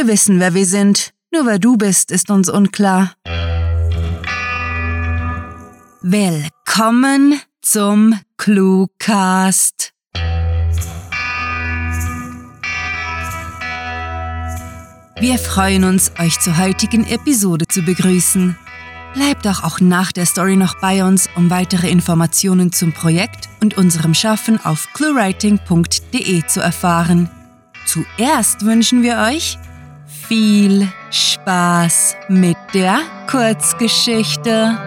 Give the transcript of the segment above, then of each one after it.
Wir wissen, wer wir sind. Nur wer du bist, ist uns unklar. Willkommen zum Cluecast. Wir freuen uns, euch zur heutigen Episode zu begrüßen. Bleibt doch auch nach der Story noch bei uns, um weitere Informationen zum Projekt und unserem Schaffen auf cluewriting.de zu erfahren. Zuerst wünschen wir euch viel Spaß mit der Kurzgeschichte.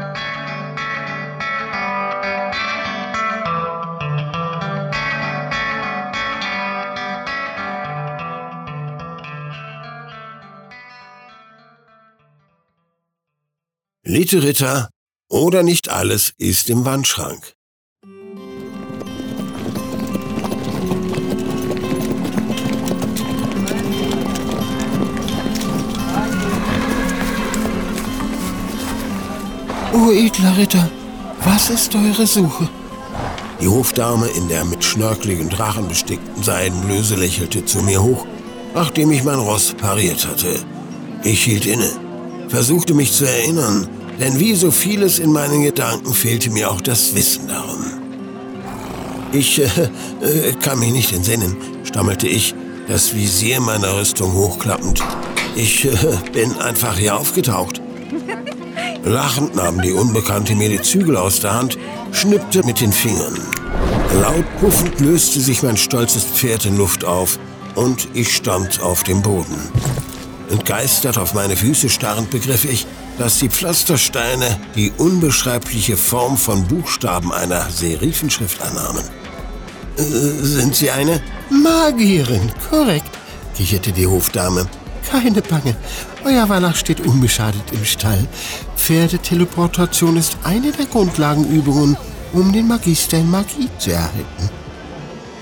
Ritter oder nicht alles ist im Wandschrank. O edler Ritter, was ist eure Suche? Die Hofdame in der mit schnörkeligen Drachen bestickten Seidenblöse lächelte zu mir hoch, nachdem ich mein Ross pariert hatte. Ich hielt inne, versuchte mich zu erinnern, denn wie so vieles in meinen Gedanken fehlte mir auch das Wissen darum. Ich äh, äh, kann mich nicht entsinnen, stammelte ich, das Visier meiner Rüstung hochklappend. Ich äh, bin einfach hier aufgetaucht. Lachend nahm die Unbekannte mir die Zügel aus der Hand, schnippte mit den Fingern. Laut puffend löste sich mein stolzes Pferd in Luft auf und ich stand auf dem Boden. Entgeistert auf meine Füße starrend begriff ich, dass die Pflastersteine die unbeschreibliche Form von Buchstaben einer Serifenschrift annahmen. Äh, sind Sie eine? Magierin, korrekt, kicherte die Hofdame. Keine Bange, euer Wallach steht unbeschadet im Stall. Pferdeteleportation ist eine der Grundlagenübungen, um den Magister in Magie zu erhalten.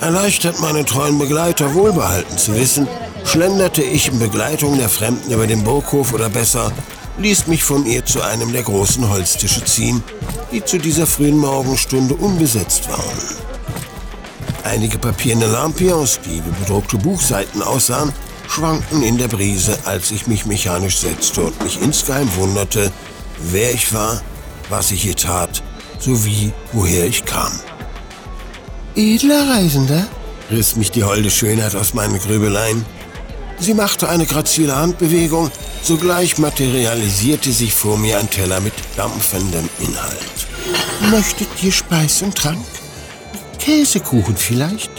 Erleichtert meinen treuen Begleiter wohlbehalten zu wissen, schlenderte ich in Begleitung der Fremden über den Burghof oder besser ließ mich von ihr zu einem der großen Holztische ziehen, die zu dieser frühen Morgenstunde unbesetzt waren. Einige papierne Lampions, die wie bedruckte Buchseiten aussahen, schwankten in der Brise, als ich mich mechanisch setzte und mich insgeheim wunderte, wer ich war, was ich hier tat, sowie woher ich kam. Edler Reisender? riss mich die holde Schönheit aus meinen Grübeleien. Sie machte eine grazile Handbewegung, sogleich materialisierte sich vor mir ein Teller mit dampfendem Inhalt. Möchtet ihr Speis und Trank? Käsekuchen vielleicht?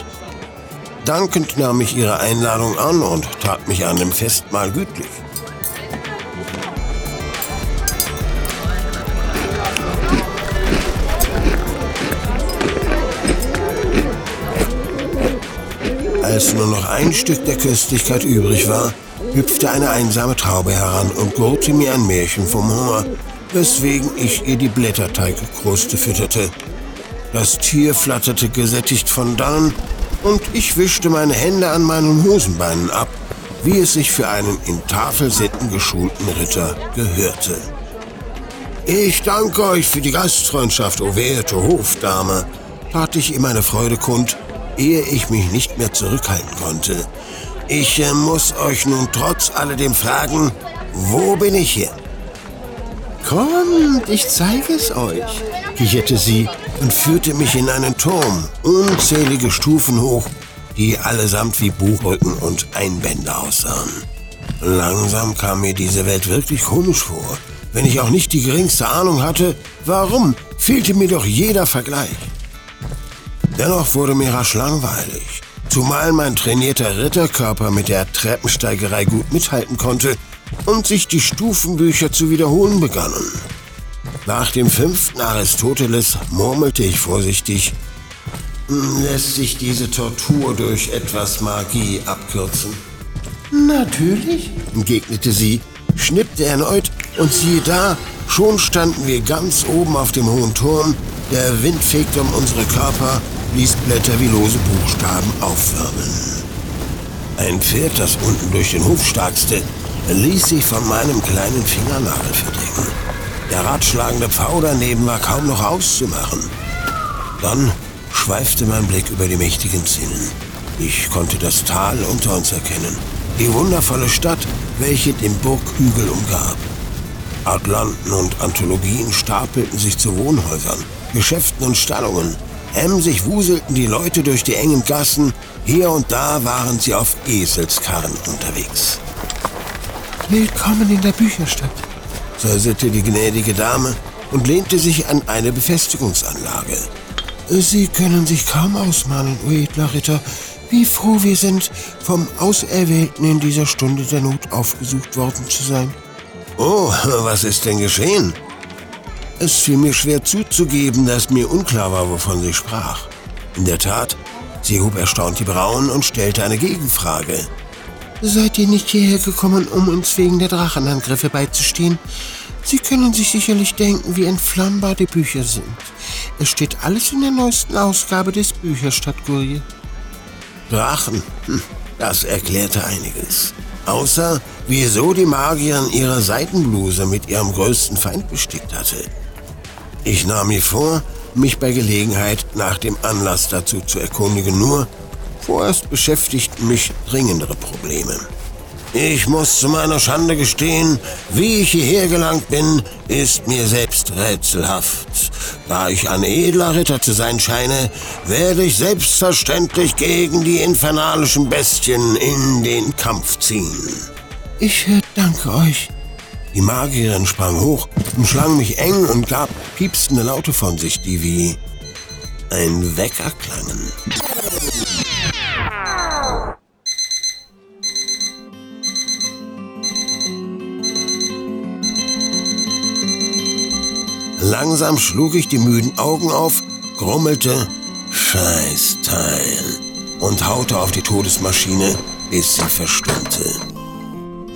Dankend nahm ich ihre Einladung an und tat mich an dem Festmahl gütlich. Als nur noch ein Stück der Köstlichkeit übrig war, hüpfte eine einsame Traube heran und gurrte mir ein Märchen vom Hunger, weswegen ich ihr die Blätterteigkruste fütterte. Das Tier flatterte gesättigt von dannen und ich wischte meine Hände an meinen Hosenbeinen ab, wie es sich für einen in Tafelsitten geschulten Ritter gehörte. Ich danke euch für die Gastfreundschaft, o werte Hofdame, tat ich ihm meine Freude kund, ehe ich mich nicht mehr zurückhalten konnte. Ich äh, muss euch nun trotz alledem fragen, wo bin ich hier? Kommt, ich zeige es euch, kicherte sie und führte mich in einen Turm, unzählige Stufen hoch, die allesamt wie Buchrücken und Einbände aussahen. Langsam kam mir diese Welt wirklich komisch vor. Wenn ich auch nicht die geringste Ahnung hatte, warum, fehlte mir doch jeder Vergleich. Dennoch wurde mir rasch langweilig, zumal mein trainierter Ritterkörper mit der Treppensteigerei gut mithalten konnte und sich die Stufenbücher zu wiederholen begannen. Nach dem fünften Aristoteles murmelte ich vorsichtig, hm, lässt sich diese Tortur durch etwas Magie abkürzen? Natürlich, entgegnete sie, schnippte erneut und siehe da, schon standen wir ganz oben auf dem hohen Turm, der Wind fegte um unsere Körper, ließ Blätter wie lose Buchstaben aufwirbeln. Ein Pferd, das unten durch den Hof starkste, ließ sich von meinem kleinen Fingernagel verdrängen. Der ratschlagende Pfau daneben war kaum noch auszumachen. Dann schweifte mein Blick über die mächtigen Zinnen. Ich konnte das Tal unter uns erkennen, die wundervolle Stadt, welche den Burghügel umgab. Atlanten und Anthologien stapelten sich zu Wohnhäusern, Geschäften und Stallungen. Emsig wuselten die Leute durch die engen Gassen, hier und da waren sie auf Eselskarren unterwegs. Willkommen in der Bücherstadt, säuselte die gnädige Dame und lehnte sich an eine Befestigungsanlage. Sie können sich kaum ausmalen, o edler Ritter, wie froh wir sind, vom Auserwählten in dieser Stunde der Not aufgesucht worden zu sein. Oh, was ist denn geschehen? Es fiel mir schwer zuzugeben, dass mir unklar war, wovon sie sprach. In der Tat, sie hob erstaunt die Brauen und stellte eine Gegenfrage. Seid ihr nicht hierher gekommen, um uns wegen der Drachenangriffe beizustehen? Sie können sich sicherlich denken, wie entflammbar die Bücher sind. Es steht alles in der neuesten Ausgabe des Bücherstadtkurier. Drachen, hm, das erklärte einiges. Außer, wieso die Magierin ihre Seitenbluse mit ihrem größten Feind bestickt hatte. Ich nahm mir vor, mich bei Gelegenheit nach dem Anlass dazu zu erkundigen, nur vorerst beschäftigten mich dringendere Probleme. Ich muss zu meiner Schande gestehen, wie ich hierher gelangt bin, ist mir selbst rätselhaft. Da ich ein edler Ritter zu sein scheine, werde ich selbstverständlich gegen die infernalischen Bestien in den Kampf ziehen. Ich äh, danke euch. Die Magierin sprang hoch, umschlang mich eng und gab piepsende Laute von sich, die wie ein Wecker klangen. Langsam schlug ich die müden Augen auf, grummelte Scheißteil und haute auf die Todesmaschine, bis sie verstummte.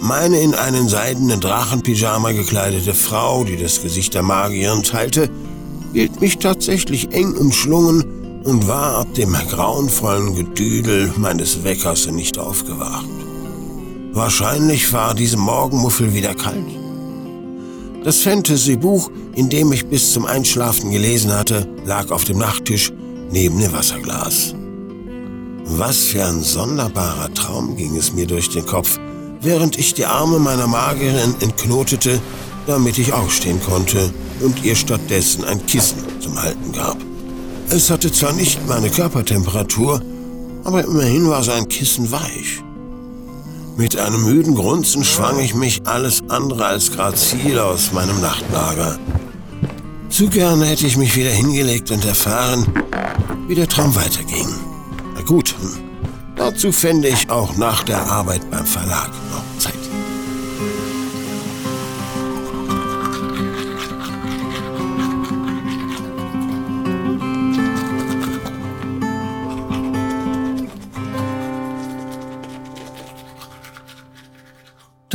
Meine in einen seidenen Drachenpyjama gekleidete Frau, die das Gesicht der Magierin teilte, hielt mich tatsächlich eng umschlungen und war ab dem grauenvollen Gedüdel meines Weckers nicht aufgewacht. Wahrscheinlich war diesem Morgenmuffel wieder kalt. Das Fantasy-Buch, in dem ich bis zum Einschlafen gelesen hatte, lag auf dem Nachttisch neben dem Wasserglas. Was für ein sonderbarer Traum ging es mir durch den Kopf, während ich die Arme meiner Magierin entknotete, damit ich aufstehen konnte und ihr stattdessen ein Kissen zum Halten gab. Es hatte zwar nicht meine Körpertemperatur, aber immerhin war sein Kissen weich. Mit einem müden Grunzen schwang ich mich alles andere als grazil aus meinem Nachtlager. Zu gerne hätte ich mich wieder hingelegt und erfahren, wie der Traum weiterging. Na gut, dazu fände ich auch nach der Arbeit beim Verlag noch Zeit.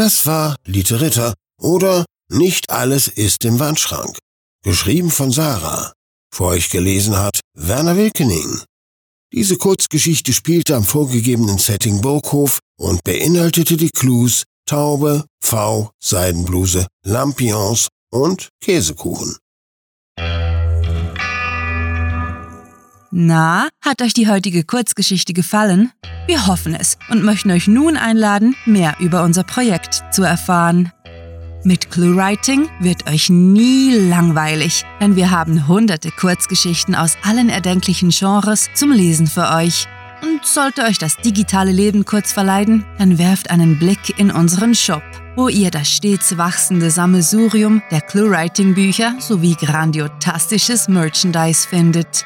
Das war Lite oder Nicht alles ist im Wandschrank. Geschrieben von Sarah. Vor euch gelesen hat Werner Wilkening. Diese Kurzgeschichte spielte am vorgegebenen Setting Burghof und beinhaltete die Clues Taube, V, Seidenbluse, Lampions und Käsekuchen. Na, hat euch die heutige Kurzgeschichte gefallen? Wir hoffen es und möchten euch nun einladen, mehr über unser Projekt zu erfahren. Mit ClueWriting wird euch nie langweilig, denn wir haben hunderte Kurzgeschichten aus allen erdenklichen Genres zum Lesen für euch. Und sollte euch das digitale Leben kurz verleiden, dann werft einen Blick in unseren Shop, wo ihr das stets wachsende Sammelsurium der ClueWriting-Bücher sowie grandiotastisches Merchandise findet.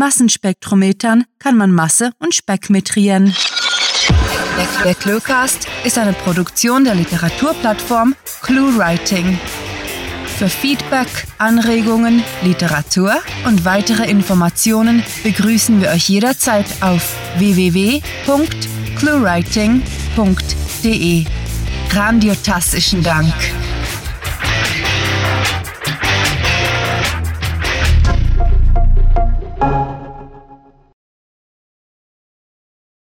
Massenspektrometern kann man Masse und Speck metrieren. Der Cluecast ist eine Produktion der Literaturplattform ClueWriting. Für Feedback, Anregungen, Literatur und weitere Informationen begrüßen wir euch jederzeit auf www.cluewriting.de. Grandiotastischen Dank.